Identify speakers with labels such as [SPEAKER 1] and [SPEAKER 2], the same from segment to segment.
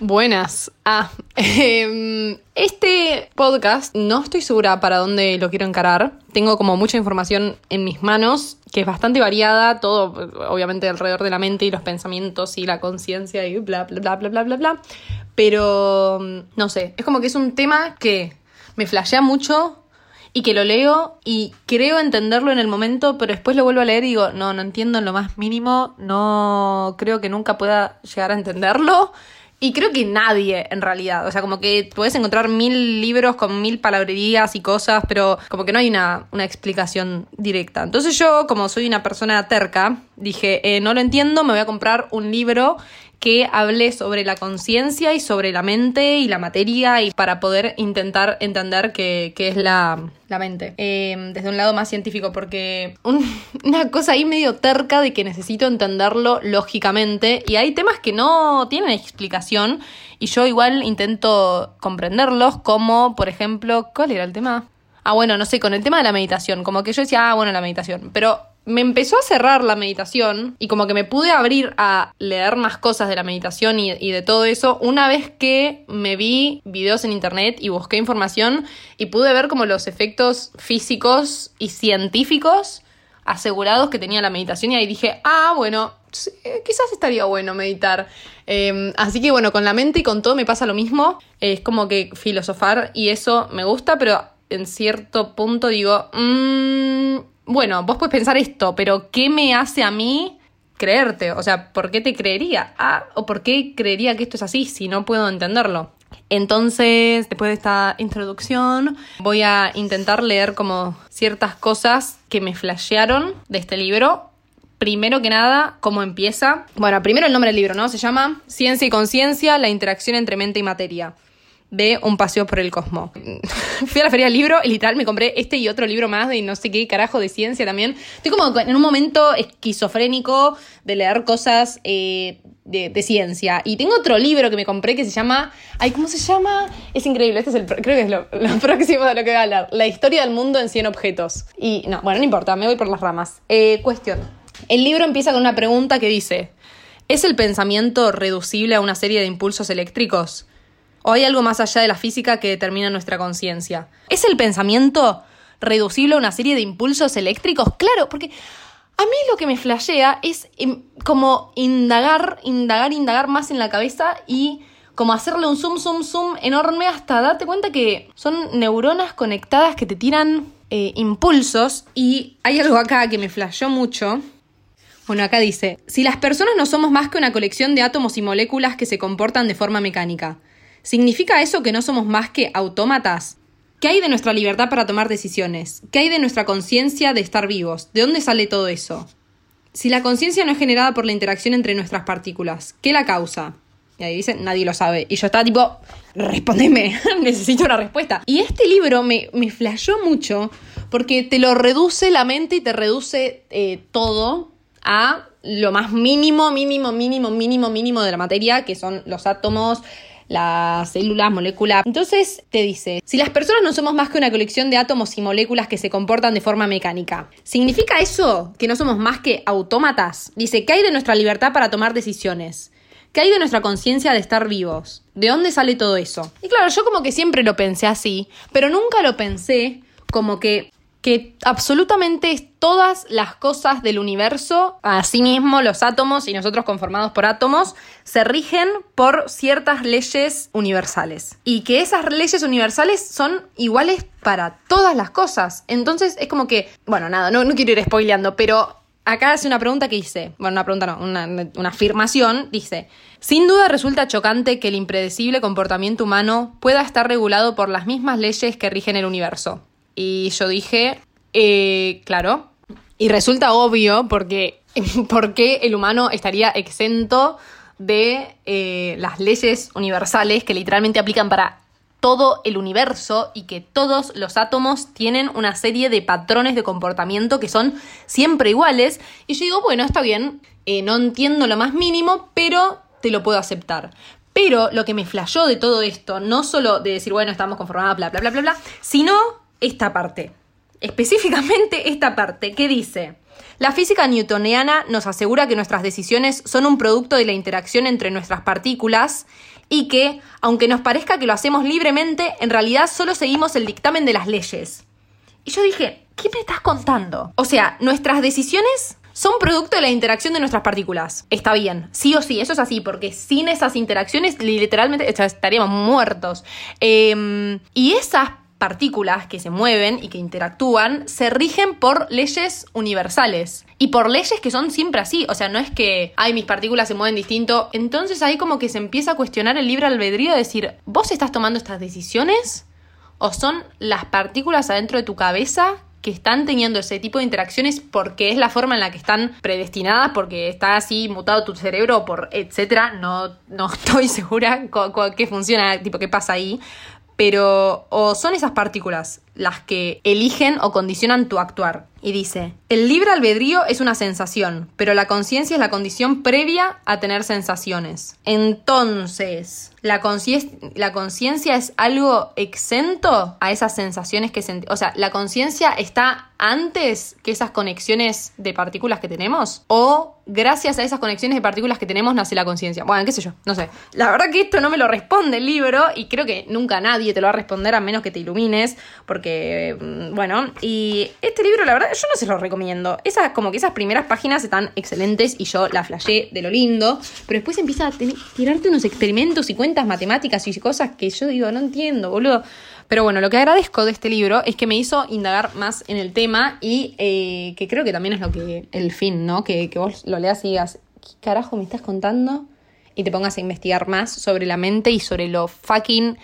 [SPEAKER 1] Buenas. Ah, em, este podcast no estoy segura para dónde lo quiero encarar. Tengo como mucha información en mis manos, que es bastante variada, todo obviamente alrededor de la mente y los pensamientos y la conciencia y bla, bla, bla, bla, bla, bla, bla. Pero, no sé, es como que es un tema que me flashea mucho y que lo leo y creo entenderlo en el momento, pero después lo vuelvo a leer y digo, no, no entiendo en lo más mínimo, no creo que nunca pueda llegar a entenderlo. Y creo que nadie, en realidad. O sea, como que puedes encontrar mil libros con mil palabrerías y cosas, pero como que no hay una, una explicación directa. Entonces yo, como soy una persona terca, dije, eh, no lo entiendo, me voy a comprar un libro que hable sobre la conciencia y sobre la mente y la materia y para poder intentar entender qué, es la, mente. Em, desde un lado más científico, porque una cosa ahí medio terca de que necesito entenderlo lógicamente y hay temas que no tienen explicación y yo igual intento comprenderlos como, por ejemplo, ¿cuál era el tema? Ah, bueno, no sé, con el tema de la meditación, como que yo decía, ah, bueno, la meditación, pero me empezó a cerrar la meditación y como que me pude abrir a leer más cosas de la meditación y, de todo eso una vez que me vi videos en internet y busqué información y pude ver como los efectos físicos y científicos asegurados que tenía la meditación y ahí dije, ah, bueno, quizás estaría bueno meditar. Em, así que bueno, con la mente y con todo me pasa lo mismo. Es como que filosofar y eso me gusta, pero en cierto punto digo, mmm, bueno, vos puedes pensar esto, pero ¿qué me hace a mí creerte? O sea, ¿por qué te creería? Ah, o ¿por qué creería que esto es así si no puedo entenderlo? Entonces, después de esta introducción, voy a intentar leer como ciertas cosas que me flashearon de este libro. Primero que nada, cómo empieza. Bueno, primero el nombre del libro, ¿no? Se llama Ciencia y Conciencia, la interacción entre mente y materia de Un paseo por el cosmos. Fui a la feria del libro y literal me compré este y otro libro más de no sé qué carajo de ciencia también. Estoy como en un momento esquizofrénico de leer cosas eh, de, ciencia. Y tengo otro libro que me compré que se llama. Ay, ¿cómo se llama? Es increíble. Este es el. Creo que es lo, próximo de lo que voy a hablar. La historia del mundo en 100 objetos. Y no, bueno, no importa, me voy por las ramas. Eh, cuestión. El libro empieza con una pregunta que dice: ¿Es el pensamiento reducible a una serie de impulsos eléctricos? ¿O hay algo más allá de la física que determina nuestra conciencia? ¿Es el pensamiento reducible a una serie de impulsos eléctricos? Claro, porque a mí lo que me flashea es em, como indagar, indagar, indagar más en la cabeza y como hacerle un zoom, zoom, zoom enorme hasta darte cuenta que son neuronas conectadas que te tiran eh, impulsos. Y hay algo acá que me flasheó mucho. Bueno, acá dice, si las personas no somos más que una colección de átomos y moléculas que se comportan de forma mecánica, ¿Significa eso que no somos más que autómatas? ¿Qué hay de nuestra libertad para tomar decisiones? ¿Qué hay de nuestra conciencia de estar vivos? ¿De dónde sale todo eso? Si la conciencia no es generada por la interacción entre nuestras partículas, ¿qué la causa? Y ahí dice, nadie lo sabe. Y yo estaba tipo, respondeme, necesito una respuesta. Y este libro me, me flashó mucho porque te lo reduce la mente y te reduce eh, todo a lo más mínimo, mínimo, mínimo, mínimo, mínimo de la materia, que son los átomos, las células, moléculas. Entonces te dice, si las personas no somos más que una colección de átomos y moléculas que se comportan de forma mecánica, ¿significa eso que no somos más que autómatas? Dice, ¿qué hay de nuestra libertad para tomar decisiones? ¿Qué hay de nuestra conciencia de estar vivos? ¿De dónde sale todo eso? Y claro, yo como que siempre lo pensé así, pero nunca lo pensé como que que absolutamente todas las cosas del universo, asimismo los átomos y nosotros conformados por átomos, se rigen por ciertas leyes universales. Y que esas leyes universales son iguales para todas las cosas. Entonces es como que, bueno, nada, no, quiero ir spoileando, pero acá hace una pregunta que dice, bueno, una pregunta no, una, afirmación, dice, sin duda resulta chocante que el impredecible comportamiento humano pueda estar regulado por las mismas leyes que rigen el universo. Y yo dije, eh, claro. Y resulta obvio porque, porque el humano estaría exento de eh, las leyes universales que literalmente aplican para todo el universo y que todos los átomos tienen una serie de patrones de comportamiento que son siempre iguales. Y yo digo, bueno, está bien, eh, no entiendo lo más mínimo, pero te lo puedo aceptar. Pero lo que me flashó de todo esto, no solo de decir, bueno, estamos conformados, bla, bla, bla, bla, bla, sino esta parte. Específicamente esta parte que dice, la física newtoniana nos asegura que nuestras decisiones son un producto de la interacción entre nuestras partículas y que, aunque nos parezca que lo hacemos libremente, en realidad solo seguimos el dictamen de las leyes. Y yo dije, ¿qué me estás contando? O sea, nuestras decisiones son producto de la interacción de nuestras partículas. Está bien, sí o sí, eso es así, porque sin esas interacciones literalmente estaríamos muertos. Em, y esas partículas que se mueven y que interactúan se rigen por leyes universales y por leyes que son siempre así. O sea, no es que, ay, mis partículas se mueven distinto. Entonces ahí como que se empieza a cuestionar el libre albedrío de decir, ¿vos estás tomando estas decisiones? ¿O son las partículas adentro de tu cabeza que están teniendo ese tipo de interacciones porque es la forma en la que están predestinadas, porque está así mutado tu cerebro, por etcétera. No, no estoy segura qué funciona, tipo qué pasa ahí. Pero o son esas partículas las que eligen o condicionan tu actuar. Y dice, el libre albedrío es una sensación, pero la conciencia es la condición previa a tener sensaciones. Entonces, la conciencia es algo exento a esas sensaciones que sentimos. O sea, la conciencia está antes que esas conexiones de partículas que tenemos o gracias a esas conexiones de partículas que tenemos nace la conciencia. Bueno, qué sé yo, no sé. La verdad que esto no me lo responde el libro y creo que nunca nadie te lo va a responder a menos que te ilumines, porque, mm, bueno, y este libro la verdad yo no se lo recomiendo. Esas, como que esas primeras páginas están excelentes y yo la flashé de lo lindo, pero después empieza a tirarte unos experimentos y cuentas matemáticas y cosas que yo digo, no entiendo, boludo. Pero bueno, lo que agradezco de este libro es que me hizo indagar más en el tema y eh, que creo que también es lo que el fin, ¿no? Que, que vos lo leas y digas, ¿qué carajo me estás contando? Y te pongas a investigar más sobre la mente y sobre lo fucking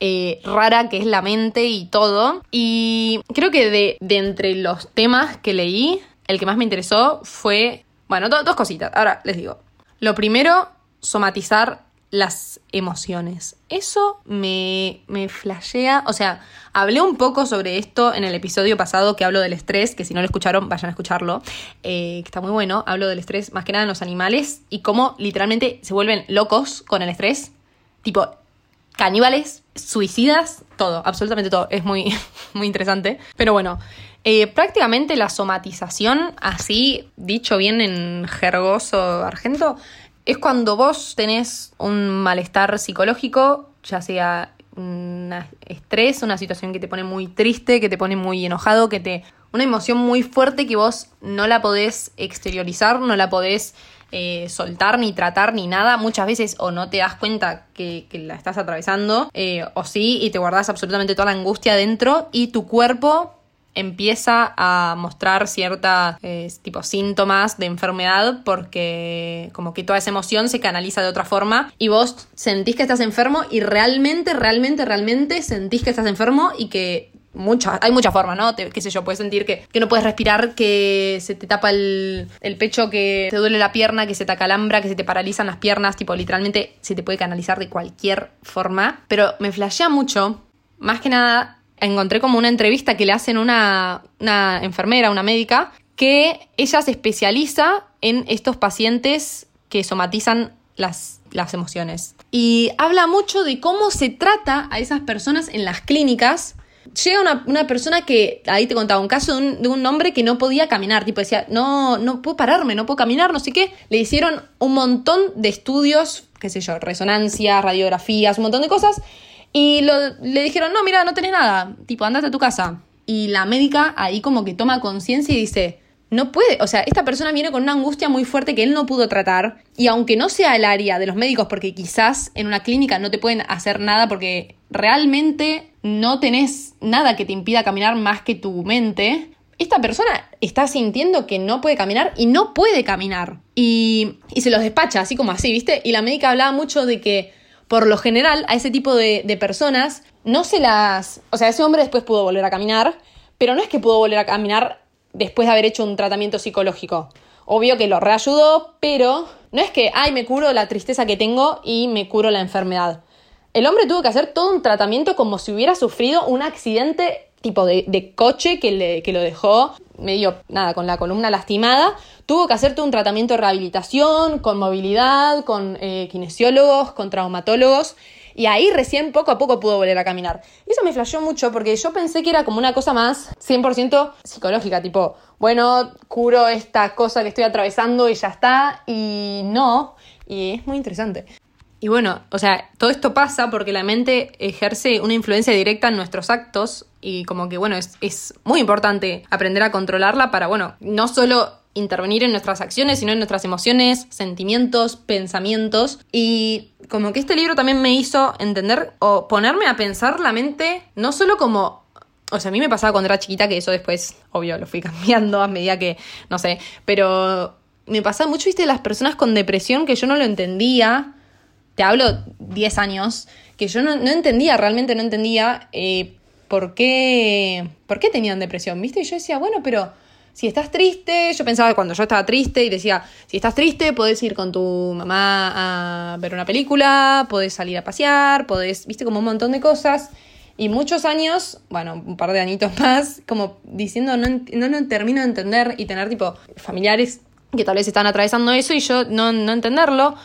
[SPEAKER 1] eh, rara que es la mente y todo. Y creo que de, entre los temas que leí, el que más me interesó fue, bueno, dos cositas. Ahora les digo. Lo primero, somatizar las emociones. Eso me, me flashea. O sea, hablé un poco sobre esto en el episodio pasado que hablo del estrés, que si no lo escucharon, vayan a escucharlo, eh, que está muy bueno. Hablo del estrés más que nada en los animales y cómo literalmente se vuelven locos con el estrés. Tipo, caníbales, suicidas, todo, absolutamente todo. Es muy, muy interesante. Pero bueno, eh, prácticamente la somatización, así dicho bien en jergoso argento, es cuando vos tenés un malestar psicológico, ya sea un estrés, una situación que te pone muy triste, que te pone muy enojado, que te. una emoción muy fuerte que vos no la podés exteriorizar, no la podés eh, soltar ni tratar ni nada. Muchas veces o no te das cuenta que, la estás atravesando, eh, o sí, y te guardas absolutamente toda la angustia dentro, y tu cuerpo empieza a mostrar ciertos eh, tipo síntomas de enfermedad porque como que toda esa emoción se canaliza de otra forma y vos sentís que estás enfermo y realmente, realmente, realmente sentís que estás enfermo y que muchas, hay muchas formas, ¿no? qué sé yo, puedes sentir que, no puedes respirar, que se te tapa el, pecho, que te duele la pierna, que se te acalambra, que se te paralizan las piernas, tipo, literalmente se te puede canalizar de cualquier forma. Pero me flashea mucho, más que nada, encontré como una entrevista que le hacen una, enfermera, una médica, que ella se especializa en estos pacientes que somatizan las emociones. Y habla mucho de cómo se trata a esas personas en las clínicas. Llega una, una persona que, ahí te contaba, un caso de un, de un, hombre que no podía caminar, tipo decía, no, no puedo pararme, no puedo caminar, no sé qué. Le hicieron un montón de estudios, qué sé yo, resonancias, radiografías, un montón de cosas, y le dijeron, no, mira, no tenés nada, tipo, andate a tu casa. Y la médica ahí como que toma conciencia y dice, no puede, o sea, esta persona viene con una angustia muy fuerte que él no pudo tratar y aunque no sea el área de los médicos, porque quizás en una clínica no te pueden hacer nada porque realmente no tenés nada que te impida caminar más que tu mente, esta persona está sintiendo que no puede caminar y no puede caminar. Y, y se los despacha, así como así, ¿viste? Y la médica hablaba mucho de que por lo general a ese tipo de, personas no se las... O sea, ese hombre después pudo volver a caminar, pero no es que pudo volver a caminar después de haber hecho un tratamiento psicológico. Obvio que lo reayudó, pero no es que, ay, me curo la tristeza que tengo y me curo la enfermedad. El hombre tuvo que hacer todo un tratamiento como si hubiera sufrido un accidente tipo de, coche que, le, que lo dejó medio, nada, con la columna lastimada, tuvo que hacer todo un tratamiento de rehabilitación, con movilidad, con eh, kinesiólogos, con traumatólogos, y ahí recién poco a poco pudo volver a caminar. Y eso me flasheó mucho porque yo pensé que era como una cosa más 100% psicológica, tipo, bueno, curo esta cosa que estoy atravesando y ya está, y no, y es muy interesante. Y bueno, o sea, todo esto pasa porque la mente ejerce una influencia directa en nuestros actos y como que, bueno, es, es muy importante aprender a controlarla para, bueno, no solo intervenir en nuestras acciones, sino en nuestras emociones, sentimientos, pensamientos. Y como que este libro también me hizo entender o ponerme a pensar la mente no solo como o sea, a mí me pasaba cuando era chiquita, que eso después, obvio, lo fui cambiando a medida que, no sé, pero me pasaba mucho, viste, las personas con depresión que yo no lo entendía, te hablo 10 años, que yo no, entendía, realmente no entendía eh, por, qué, por qué tenían depresión, viste, y yo decía, bueno, pero si estás triste, yo pensaba cuando yo estaba triste y decía, si estás triste, podés ir con tu mamá a ver una película, podés salir a pasear, podés, viste, como un montón de cosas. Y muchos años, bueno, un par de añitos más, como diciendo, no, no lo termino de entender y tener tipo familiares que tal vez están atravesando eso y yo no, no entenderlo.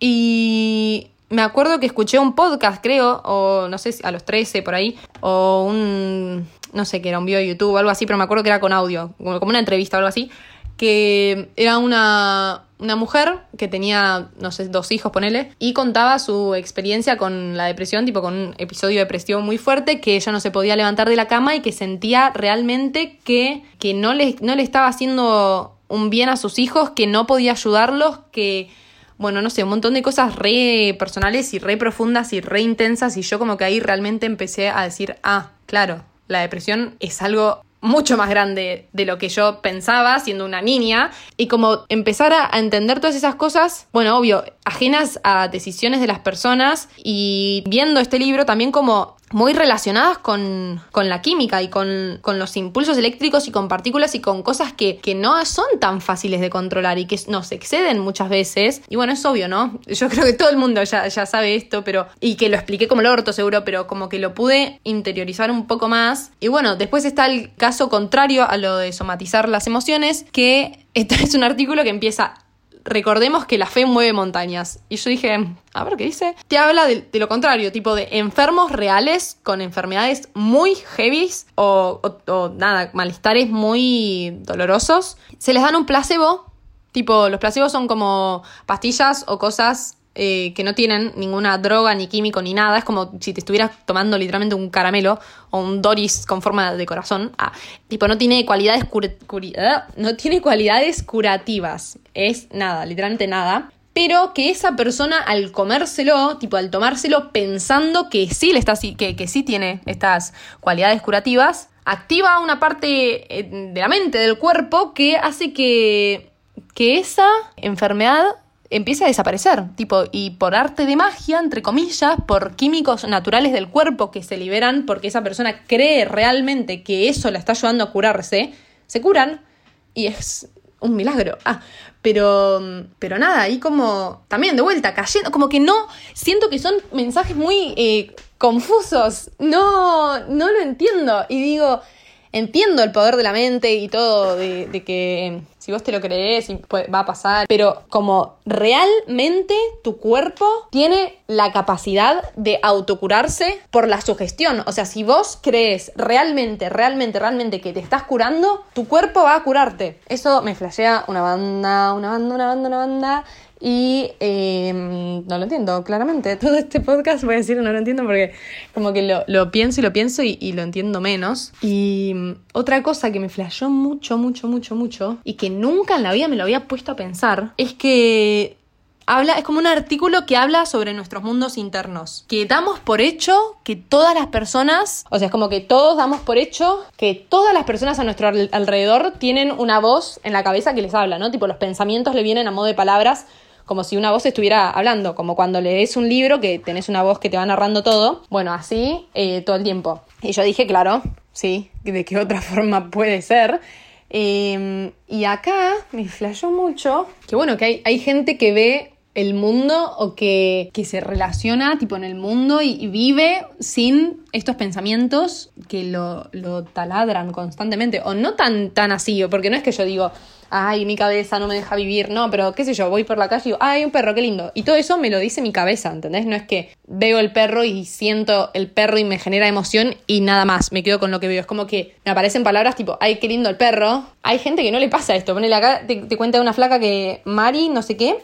[SPEAKER 1] Y me acuerdo que escuché un podcast, creo, o no sé, a los 13 por ahí, o un, no sé qué era, un video de YouTube o algo así, pero me acuerdo que era con audio, como una entrevista o algo así, que era una, una mujer que tenía, no sé, dos hijos, ponele, y contaba su experiencia con la depresión, tipo con un episodio de depresión muy fuerte, que ella no se podía levantar de la cama y que sentía realmente que, que no, le, no le estaba haciendo un bien a sus hijos, que no podía ayudarlos, que, bueno, no sé, un montón de cosas re personales y re profundas y re intensas, y yo como que ahí realmente empecé a decir, ah, claro, la depresión es algo mucho más grande de lo que yo pensaba siendo una niña. Y como empezar a, entender todas esas cosas, bueno, obvio, ajenas a decisiones de las personas y viendo este libro también como muy relacionadas con, con la química y con, con, los impulsos eléctricos y con partículas y con cosas que, que, no son tan fáciles de controlar y que nos exceden muchas veces. Y bueno, es obvio, ¿no? Yo creo que todo el mundo ya, ya sabe esto, pero. Y que lo expliqué como el orto, seguro, pero como que lo pude interiorizar un poco más. Y bueno, después está el caso contrario a lo de somatizar las emociones, que este es un artículo que empieza recordemos que la fe mueve montañas. Y yo dije, a ver qué dice. Te habla de, lo contrario, tipo de enfermos reales con enfermedades muy heavies o, o, nada, malestares muy dolorosos. Se les dan un placebo. Tipo, los placebos son como pastillas o cosas eh, que no tienen ninguna droga, ni químico, ni nada. Es como si te estuvieras tomando literalmente un caramelo o un Doris con forma de corazón. Ah, tipo, no tiene cualidades, ah, no tiene cualidades curativas. Es nada, literalmente nada. Pero que esa persona al comérselo, tipo al tomárselo pensando que sí, le está, que, que sí tiene estas cualidades curativas, activa una parte eh, de la mente, del cuerpo, que hace que, que esa enfermedad empieza a desaparecer, tipo, y por arte de magia, entre comillas, por químicos naturales del cuerpo que se liberan porque esa persona cree realmente que eso la está ayudando a curarse, se curan y es un milagro. Ah, pero, pero nada, ahí como también de vuelta, cayendo, como que no, siento que son mensajes muy eh, confusos, no, no lo entiendo y digo, entiendo el poder de la mente y todo, de, que si vos te lo crees va a pasar, pero como realmente tu cuerpo tiene la capacidad de autocurarse por la sugestión. O sea, si vos crees realmente, realmente, realmente que te estás curando, tu cuerpo va a curarte. Eso me flashea una banda, una banda, una banda, una banda. Y em, no lo entiendo, claramente. Todo este podcast voy a decir no lo entiendo porque como que lo, pienso y lo pienso y, lo entiendo menos. Y mm, otra cosa que me flashó mucho, mucho, mucho, mucho y que nunca en la vida me lo había puesto a pensar es que habla, es como un artículo que habla sobre nuestros mundos internos. Que damos por hecho que todas las personas, o sea, es como que todos damos por hecho que todas las personas a nuestro alrededor tienen una voz en la cabeza que les habla, ¿no? Tipo, los pensamientos le vienen a modo de palabras como si una voz estuviera hablando, como cuando lees un libro que tenés una voz que te va narrando todo. Bueno, así eh, todo el tiempo. Y yo dije, claro, sí, ¿de qué otra forma puede ser? Em, y acá me flashó mucho que bueno, que hay, hay gente que ve el mundo o que, que, se relaciona tipo en el mundo y, vive sin estos pensamientos que lo, lo, taladran constantemente o no tan, tan así, porque no es que yo digo, ay, mi cabeza no me deja vivir, no, pero qué sé yo, voy por la calle y digo, ay, un perro, qué lindo. Y todo eso me lo dice mi cabeza, ¿entendés? No es que veo el perro y siento el perro y me genera emoción y nada más, me quedo con lo que veo. Es como que me aparecen palabras tipo, ay, qué lindo el perro. Hay gente que no le pasa esto, ponele acá, te, te cuenta una flaca que Mari, no sé qué,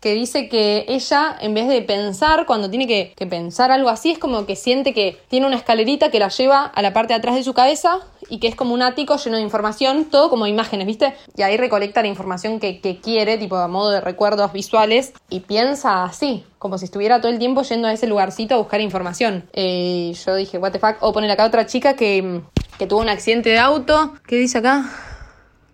[SPEAKER 1] que dice que ella, en vez de pensar, cuando tiene que, que pensar algo así, es como que siente que tiene una escalerita que la lleva a la parte de atrás de su cabeza y que es como un ático lleno de información, todo como imágenes, ¿viste? Y ahí recolecta la información que, que quiere, tipo a modo de recuerdos visuales, y piensa así, como si estuviera todo el tiempo yendo a ese lugarcito a buscar información. Eh, yo dije, what the fuck, o poner acá otra chica que, que tuvo un accidente de auto, ¿qué dice acá?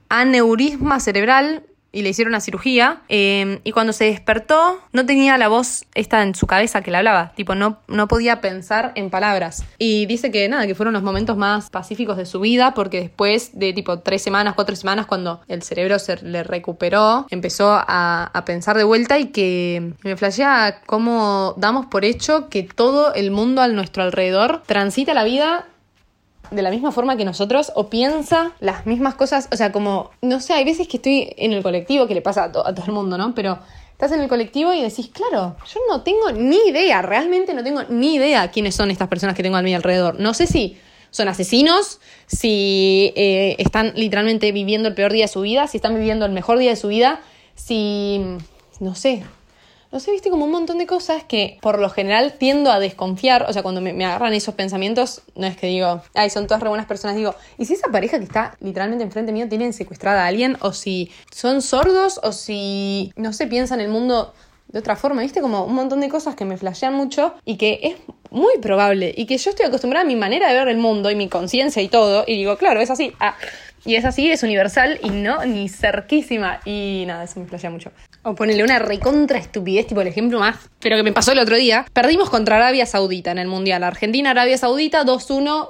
[SPEAKER 1] Aneurisma cerebral, y le hicieron una cirugía. eh, y cuando se despertó, no tenía la voz esta en su cabeza que le hablaba. Tipo, no, no podía pensar en palabras. Y dice que nada, que fueron los momentos más pacíficos de su vida, porque después de tipo tres semanas, cuatro semanas, cuando el cerebro se le recuperó, empezó a, a pensar de vuelta y que me flashea cómo damos por hecho que todo el mundo a nuestro alrededor transita la vida de la misma forma que nosotros o piensa las mismas cosas, o sea, como, no sé, hay veces que estoy en el colectivo, que le pasa a, to- a todo el mundo, ¿no? Pero estás en el colectivo y decís, claro, yo no tengo ni idea, realmente no tengo ni idea quiénes son estas personas que tengo a mi alrededor. No sé si son asesinos, si eh, están literalmente viviendo el peor día de su vida, si están viviendo el mejor día de su vida, si, no sé, no sé, viste como un montón de cosas que por lo general tiendo a desconfiar. O sea, cuando me, agarran esos pensamientos, no es que digo, ay, son todas re buenas personas. Digo, ¿y si esa pareja que está literalmente enfrente mío tienen secuestrada a alguien? O si son sordos, o si, no sé, piensan el mundo de otra forma, viste como un montón de cosas que me flashean mucho y que es muy probable y que yo estoy acostumbrada a mi manera de ver el mundo y mi conciencia y todo y digo, claro, es así. Ah, y es así, es universal y no ni cerquísima. Y nada, eso me flashea mucho. O ponerle una recontra estupidez, tipo el ejemplo más. Pero que me pasó el otro día. Perdimos contra Arabia Saudita en el Mundial. Argentina, Arabia Saudita, 2-1.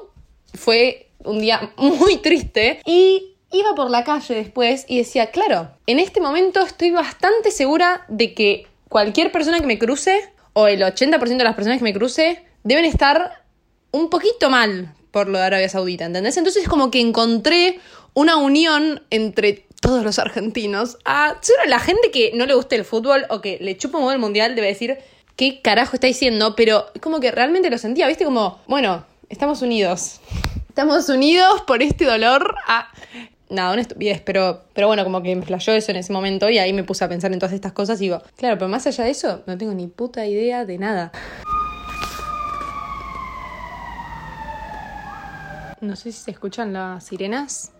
[SPEAKER 1] Fue un día muy triste. Y iba por la calle después y decía, claro, en este momento estoy bastante segura de que cualquier persona que me cruce, o el 80% de las personas que me cruce, deben estar un poquito mal por lo de Arabia Saudita, ¿entendés? Entonces como que encontré una unión entre todos los argentinos. Ah, seguro la gente que no le guste el fútbol o que le chupa un el mundial debe decir qué carajo está diciendo, pero como que realmente lo sentía, ¿viste? Como, bueno, estamos unidos. Estamos unidos por este dolor. Ah, nada, una estupidez, pero, pero bueno, como que me flashó eso en ese momento y ahí me puse a pensar en todas estas cosas y digo, claro, pero más allá de eso, no tengo ni puta idea de nada. No sé si se escuchan las sirenas,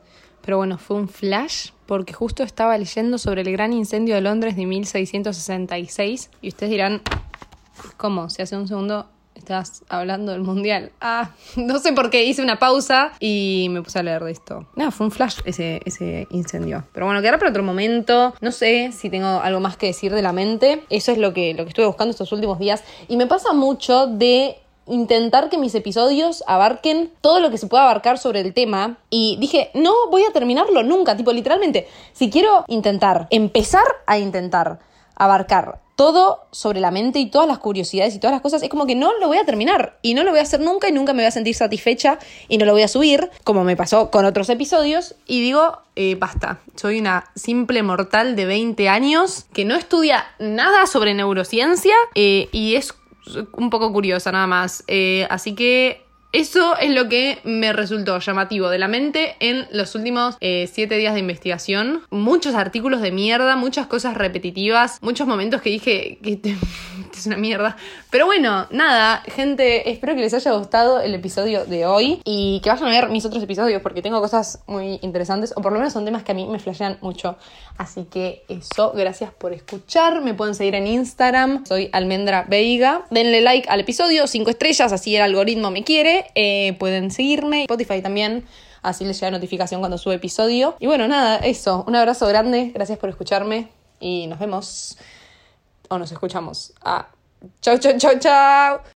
[SPEAKER 1] pero bueno, fue un flash porque justo estaba leyendo sobre el gran incendio de Londres de 1666 y ustedes dirán, ¿cómo? Si hace un segundo estás hablando del mundial. Ah, no sé por qué hice una pausa y me puse a leer de esto. No, fue un flash ese, ese incendio. Pero bueno, quedará para otro momento. No sé si tengo algo más que decir de la mente. Eso es lo que, lo que estuve buscando estos últimos días. Y me pasa mucho de intentar que mis episodios abarquen todo lo que se pueda abarcar sobre el tema y dije, no voy a terminarlo nunca, tipo literalmente, si quiero intentar, empezar a intentar abarcar todo sobre la mente y todas las curiosidades y todas las cosas, es como que no lo voy a terminar y no lo voy a hacer nunca y nunca me voy a sentir satisfecha y no lo voy a subir, como me pasó con otros episodios, y digo, eh, basta, soy una simple mortal de 20 años que no estudia nada sobre neurociencia eh, y es un poco curiosa nada más. Eh, así que eso es lo que me resultó llamativo de la mente en los últimos eh, siete días de investigación. Muchos artículos de mierda, muchas cosas repetitivas, muchos momentos que dije que es una mierda. Pero bueno, nada, gente, espero que les haya gustado el episodio de hoy y que vayan a ver mis otros episodios porque tengo cosas muy interesantes o por lo menos son temas que a mí me flashean mucho. Así que eso, gracias por escuchar. Me pueden seguir en Instagram, soy Almendra Veiga. Denle like al episodio, 5 estrellas, así el algoritmo me quiere. Eh, pueden seguirme, Spotify también. Así les llega notificación cuando sube episodio. Y bueno, nada, eso. Un abrazo grande. Gracias por escucharme. Y nos vemos. O nos escuchamos. Ah. Chau, chau, chau, chau.